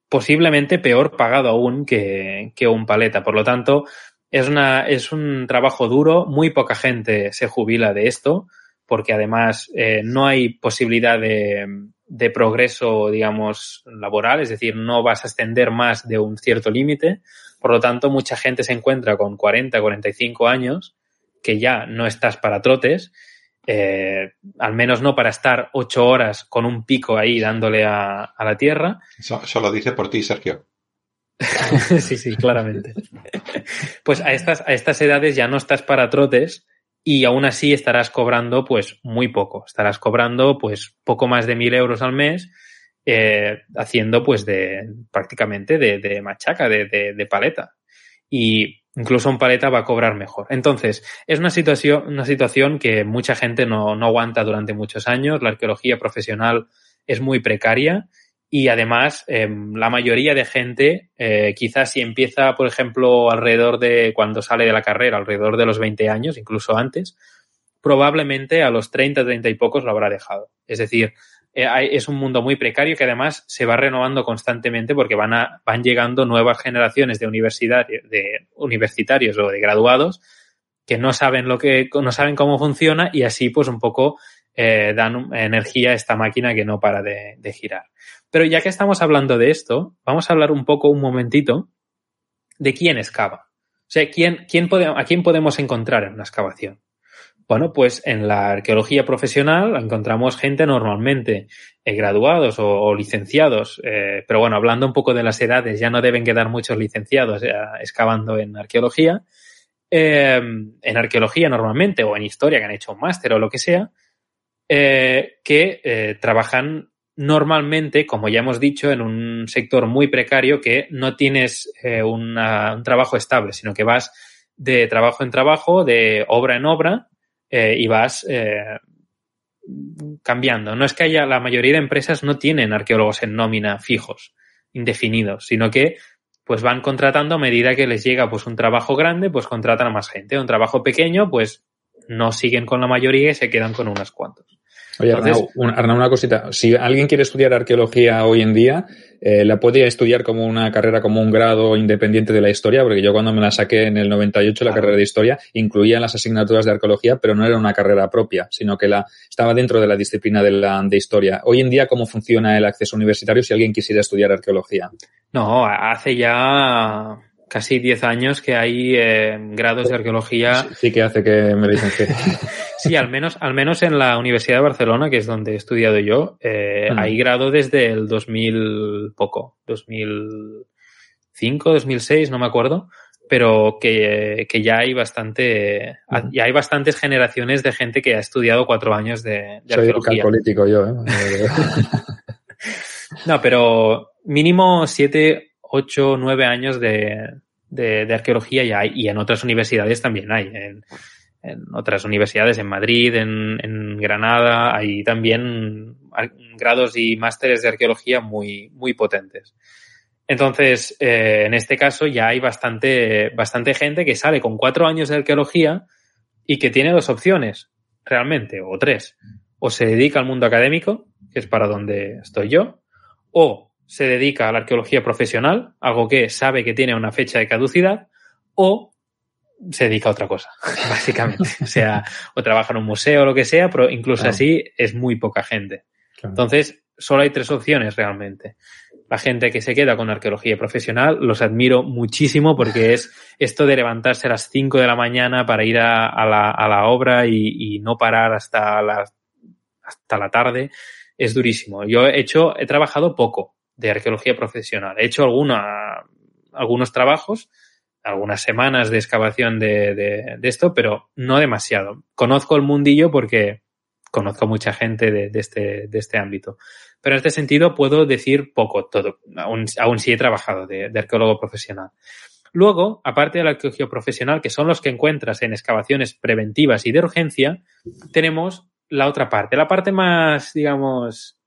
posiblemente peor pagado aún que, que un paleta. Por lo tanto, es, una, es un trabajo duro, muy poca gente se jubila de esto, porque además eh, no hay posibilidad de, de progreso, digamos, laboral, es decir, no vas a extender más de un cierto límite. Por lo tanto, mucha gente se encuentra con 40, 45 años que ya no estás para trotes, eh, al menos no para estar ocho horas con un pico ahí dándole a, a la tierra. Eso, eso, lo dice por ti, Sergio. sí, sí, claramente. pues a estas, a estas edades ya no estás para trotes, y aún así estarás cobrando pues muy poco. Estarás cobrando pues poco más de mil euros al mes eh, haciendo pues de prácticamente de, machaca, de, paleta. Y incluso un paleta va a cobrar mejor. Entonces, es una situación, una situación que mucha gente no, no aguanta durante muchos años. La arqueología profesional es muy precaria y además eh, la mayoría de gente, eh, quizás si empieza, por ejemplo, alrededor de cuando sale de la carrera, alrededor de los 20 años, incluso antes, probablemente a los 30, 30 y pocos lo habrá dejado. Es decir, eh, es un mundo muy precario que además se va renovando constantemente porque van, a, van llegando nuevas generaciones de, de universitarios o de graduados que no saben lo que, no saben cómo funciona y así pues un poco eh, dan energía a esta máquina que no para de girar. Pero ya que estamos hablando de esto, vamos a hablar un poco, un momentito, de quién excava. O sea, ¿quién, quién pode, ¿a quién podemos encontrar en una excavación? Bueno, pues en la arqueología profesional encontramos gente normalmente eh, graduados o, licenciados, eh, pero bueno, hablando un poco de las edades, ya no deben quedar muchos licenciados excavando en arqueología. Eh, en arqueología normalmente o en historia que han hecho un máster o lo que sea, eh, que trabajan normalmente, como ya hemos dicho, en un sector muy precario que no tienes eh, una, un trabajo estable, sino que vas de trabajo en trabajo, de obra en obra, eh, y vas eh, cambiando. No es que haya, la mayoría de empresas no tienen arqueólogos en nómina fijos, indefinidos, sino que pues van contratando a medida que les llega pues un trabajo grande, pues contratan a más gente. Un trabajo pequeño, pues no siguen con la mayoría y se quedan con unas cuantos. Oye, Entonces, Arnau, una, Arnau, una cosita. Si alguien quiere estudiar arqueología hoy en día, eh, ¿la puede estudiar como una carrera, como un grado independiente de la historia? Porque yo cuando me la saqué en el 98, la carrera de historia, incluía las asignaturas de arqueología, pero no era una carrera propia, sino que la, estaba dentro de la disciplina de, la, de historia. Hoy en día, ¿cómo funciona el acceso universitario si alguien quisiera estudiar arqueología? No, hace ya casi 10 años que hay eh, grados de arqueología. Sí, sí, que hace que me licencie. Sí, al menos, al menos en la Universidad de Barcelona, que es donde he estudiado yo, eh, hay grado desde el 2000 poco, 2005, 2006, no me acuerdo, pero que, que ya hay bastante, Ujú. ya hay bastantes generaciones de gente que ha estudiado cuatro años de, de Soy arqueología. político yo, ¿eh? No, pero mínimo siete, ocho, nueve años de, de, de arqueología ya hay, y en otras universidades también hay. En, otras universidades, en Madrid, en, en Granada, hay también grados y másteres de arqueología muy, muy potentes. Entonces, eh, en este caso ya hay bastante, bastante gente que sale con cuatro años de arqueología y que tiene dos opciones, realmente, o tres. O se dedica al mundo académico, que es para donde estoy yo, o se dedica a la arqueología profesional, algo que sabe que tiene una fecha de caducidad, o se dedica a otra cosa, básicamente. o sea, o trabaja en un museo o lo que sea, pero incluso Claro. así es muy poca gente. Claro. Entonces, solo hay tres opciones realmente. La gente que se queda con arqueología profesional los admiro muchísimo porque es esto de levantarse a las 5 de la mañana para ir a, a la, a la obra y, y no parar hasta la, hasta la tarde es durísimo. Yo he hecho, he trabajado poco de arqueología profesional. He hecho alguna, algunos trabajos, algunas semanas de excavación de, de, de esto, pero no demasiado. Conozco el mundillo porque conozco mucha gente de, de, este, de este ámbito. Pero en este sentido puedo decir poco, todo, aún, aún sí he trabajado de, de arqueólogo profesional. Luego, aparte de la arqueología profesional, que son los que encuentras en excavaciones preventivas y de urgencia, tenemos la otra parte, la parte más, digamos,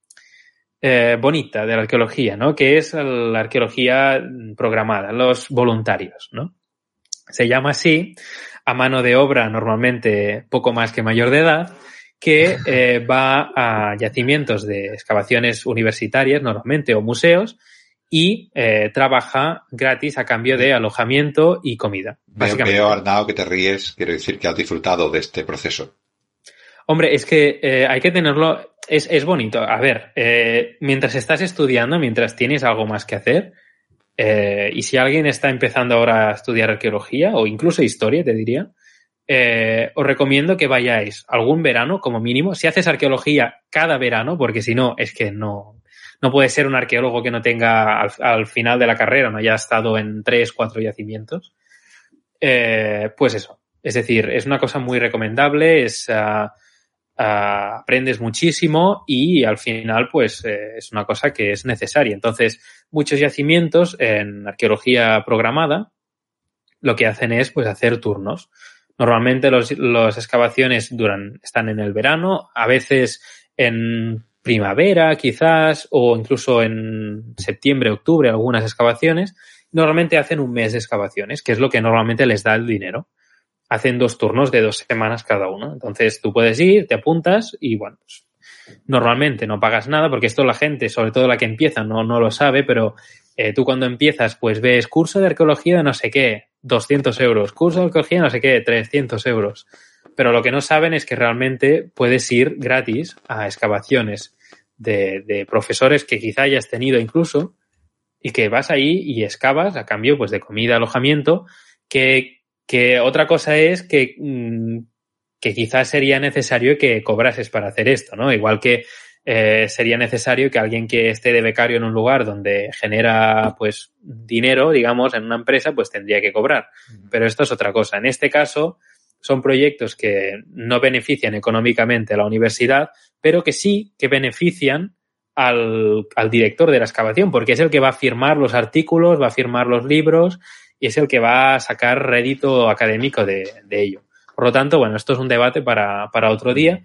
eh, bonita de la arqueología, ¿no? Que es la arqueología programada, los voluntarios, ¿no? Se llama así a mano de obra normalmente poco más que mayor de edad, que eh, va a yacimientos de excavaciones universitarias normalmente o museos y eh, trabaja gratis a cambio de alojamiento y comida. Veo, veo, Arnau, que te ríes, quiero decir que has disfrutado de este proceso. Hombre, es que eh, hay que tenerlo, es, es bonito. A ver, eh, mientras estás estudiando, mientras tienes algo más que hacer, eh, y si alguien está empezando ahora a estudiar arqueología o incluso historia, te diría, eh, os recomiendo que vayáis algún verano como mínimo. Si haces arqueología cada verano, porque si no, es que no, no puede ser un arqueólogo que no tenga al, al final de la carrera, no haya estado en tres, cuatro yacimientos. Eh, pues eso. Es decir, es una cosa muy recomendable, es, uh, uh, aprendes muchísimo y al final, pues, eh, es una cosa que es necesaria. Entonces, muchos yacimientos en arqueología programada lo que hacen es, pues, hacer turnos. Normalmente los, los excavaciones duran, están en el verano, a veces en primavera quizás, o incluso en septiembre, octubre, algunas excavaciones. Normalmente hacen un mes de excavaciones, que es lo que normalmente les da el dinero. Hacen dos turnos de dos semanas cada uno. Entonces tú puedes ir, te apuntas y bueno, pues, normalmente no pagas nada porque esto la gente, sobre todo la que empieza, no, no lo sabe, pero eh, tú cuando empiezas pues ves curso de arqueología de no sé qué, 200 euros, curso de arqueología no sé qué, 300 euros. Pero lo que no saben es que realmente puedes ir gratis a excavaciones de, de profesores que quizá hayas tenido incluso y que vas ahí y excavas a cambio pues de comida, alojamiento, que, que otra cosa es que, mm, que quizás sería necesario que cobrases para hacer esto, ¿no? Igual que eh, sería necesario que alguien que esté de becario en un lugar donde genera pues dinero, digamos, en una empresa, pues tendría que cobrar. Pero esto es otra cosa. En este caso, son proyectos que no benefician económicamente a la universidad, pero que sí que benefician al, al, director de la excavación, porque es el que va a firmar los artículos, va a firmar los libros y es el que va a sacar rédito académico de, de ello. Por lo tanto, bueno, esto es un debate para, para otro día,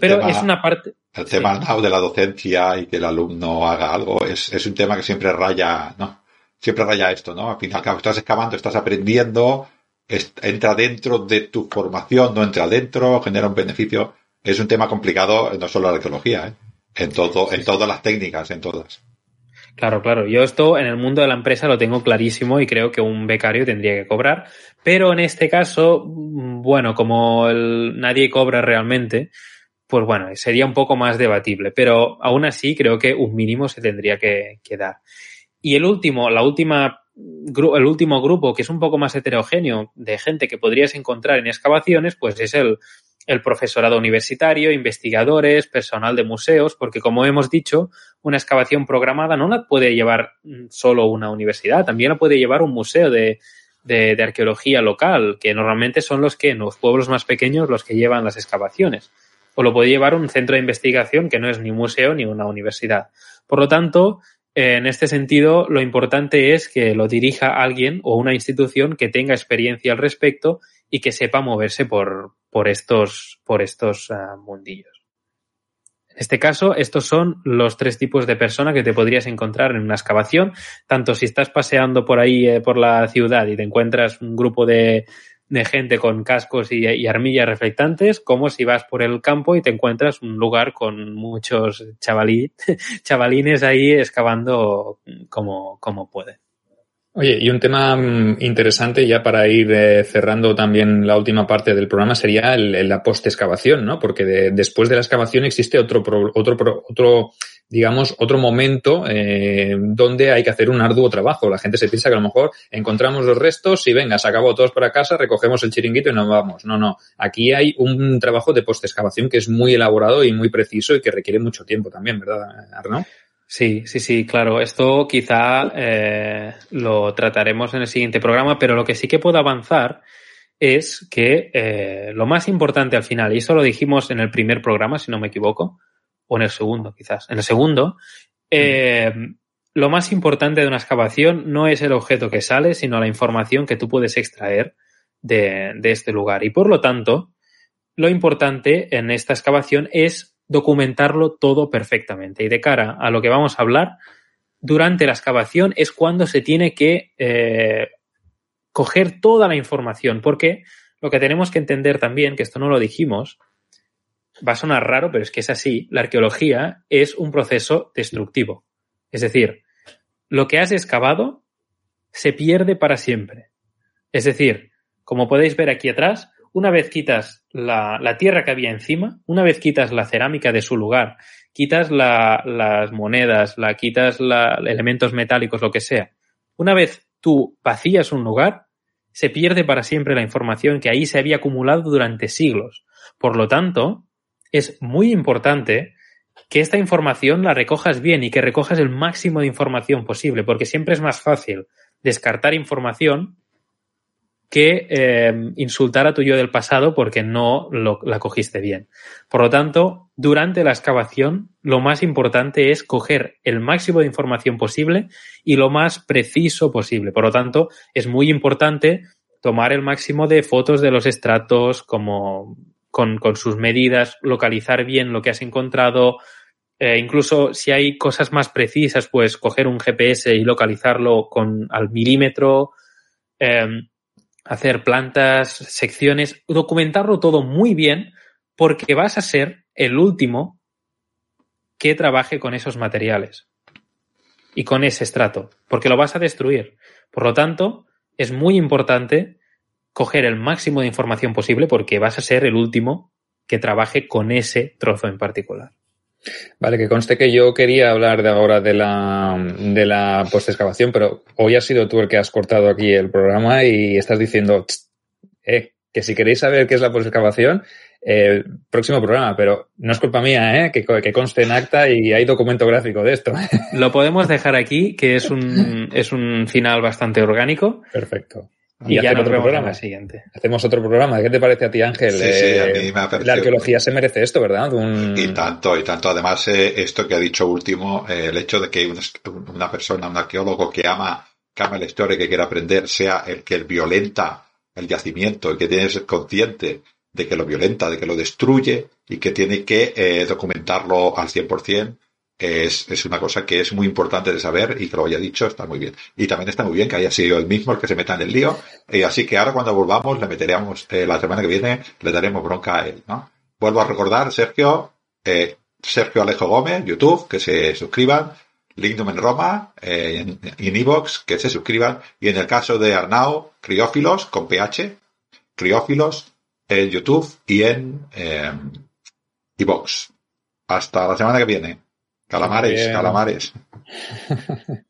pero tema, es una parte... El tema sí. de la docencia y que el alumno haga algo es, es un tema que siempre raya, ¿no? Siempre raya esto, ¿no? Al final, estás excavando, estás aprendiendo, es, entra dentro de tu formación, no entra dentro, genera un beneficio. Es un tema complicado, no solo la arqueología, ¿eh? En todo, en todas las técnicas, en todas. Claro, claro. Yo esto en el mundo de la empresa lo tengo clarísimo y creo que un becario tendría que cobrar. Pero en este caso, bueno, como el, nadie cobra realmente, pues bueno, sería un poco más debatible. Pero aún así creo que un mínimo se tendría que, que dar. Y el último, la última, el último grupo que es un poco más heterogéneo de gente que podrías encontrar en excavaciones, pues es el, el profesorado universitario, investigadores, personal de museos, porque como hemos dicho, una excavación programada no la puede llevar solo una universidad, también la puede llevar un museo de, de, arqueología local, que normalmente son los que en los pueblos más pequeños los que llevan las excavaciones. O lo puede llevar un centro de investigación que no es ni un museo ni una universidad. Por lo tanto, en este sentido, lo importante es que lo dirija alguien o una institución que tenga experiencia al respecto y que sepa moverse por, por estos, por estos uh, mundillos. En este caso, estos son los tres tipos de personas que te podrías encontrar en una excavación, tanto si estás paseando por ahí eh, por la ciudad y te encuentras un grupo de, de gente con cascos y, y, armillas reflectantes, como si vas por el campo y te encuentras un lugar con muchos chavalí, chavalines ahí excavando como, como pueden. Oye, y un tema mm, interesante ya para ir eh, cerrando también la última parte del programa sería el, la post-excavación, ¿no? Porque de, después de la excavación existe otro, pro, otro, pro, otro, digamos, otro momento eh, donde hay que hacer un arduo trabajo. La gente se piensa que a lo mejor encontramos los restos y venga, se acabó todos para casa, recogemos el chiringuito y nos vamos. No, no. Aquí hay un trabajo de post-excavación que es muy elaborado y muy preciso y que requiere mucho tiempo también, ¿verdad, Arnaud? Sí, sí, sí, claro. Esto quizá eh, lo trataremos en el siguiente programa, pero lo que sí que puedo avanzar es que eh, lo más importante al final, y eso lo dijimos en el primer programa, si no me equivoco, o en el segundo quizás, en el segundo, eh, mm. lo más importante de una excavación no es el objeto que sale, sino la información que tú puedes extraer de, de este lugar. Y por lo tanto, lo importante en esta excavación es documentarlo todo perfectamente. Y de cara a lo que vamos a hablar, durante la excavación es cuando se tiene que eh, coger toda la información, porque lo que tenemos que entender también, que esto no lo dijimos, va a sonar raro, pero es que es así, la arqueología es un proceso destructivo. Es decir, lo que has excavado se pierde para siempre. Es decir, como podéis ver aquí atrás, una vez quitas la, tierra que había encima, una vez quitas la cerámica de su lugar, quitas la, las monedas, la quitas la, elementos metálicos, lo que sea, una vez tú vacías un lugar, se pierde para siempre la información que ahí se había acumulado durante siglos. Por lo tanto, es muy importante que esta información la recojas bien y que recojas el máximo de información posible, porque siempre es más fácil descartar información que eh, insultar a tu yo del pasado porque no lo, la cogiste bien. Por lo tanto, durante la excavación, lo más importante es coger el máximo de información posible y lo más preciso posible. Por lo tanto, es muy importante tomar el máximo de fotos de los estratos como con, con sus medidas, localizar bien lo que has encontrado, eh, incluso si hay cosas más precisas, pues coger un GPS y localizarlo con al milímetro. Eh, hacer plantas, secciones, documentarlo todo muy bien porque vas a ser el último que trabaje con esos materiales y con ese estrato, porque lo vas a destruir. Por lo tanto, es muy importante coger el máximo de información posible porque vas a ser el último que trabaje con ese trozo en particular. Vale, que conste que yo quería hablar de ahora de la, de la post-excavación, pero hoy has sido tú el que has cortado aquí el programa y estás diciendo eh, que si queréis saber qué es la post-excavación, eh, próximo programa, pero no es culpa mía, ¿eh? que, que conste en acta y hay documento gráfico de esto. Lo podemos dejar aquí, que es un, es un final bastante orgánico. Perfecto. Y, y ya otro programa siguiente. Hacemos otro programa. ¿Qué te parece a ti, Ángel? Sí, sí, a mí me ha parecido... La arqueología se merece esto, ¿verdad? Un... Y tanto, y tanto. Además, eh, esto que ha dicho último, eh, el hecho de que una, una, persona, un arqueólogo que ama, que ama la historia, que quiere aprender, sea el que violenta el yacimiento, el que tiene que ser consciente de que lo violenta, de que lo destruye y que tiene que eh, documentarlo al 100%, es, es una cosa que es muy importante de saber y que lo haya dicho está muy bien. Y también está muy bien que haya sido el mismo el que se meta en el lío. Y así que ahora cuando volvamos le meteremos, eh, la semana que viene le daremos bronca a él, ¿no? Vuelvo a recordar, Sergio, eh, Sergio Alejo Gómez, YouTube, que se suscriban. Lignum en Roma, eh, en Evox, que se suscriban. Y en el caso de Arnau, Criófilos, con PH, Criófilos, en YouTube y en eh, Evox. Hasta la semana que viene. Calamares, calamares.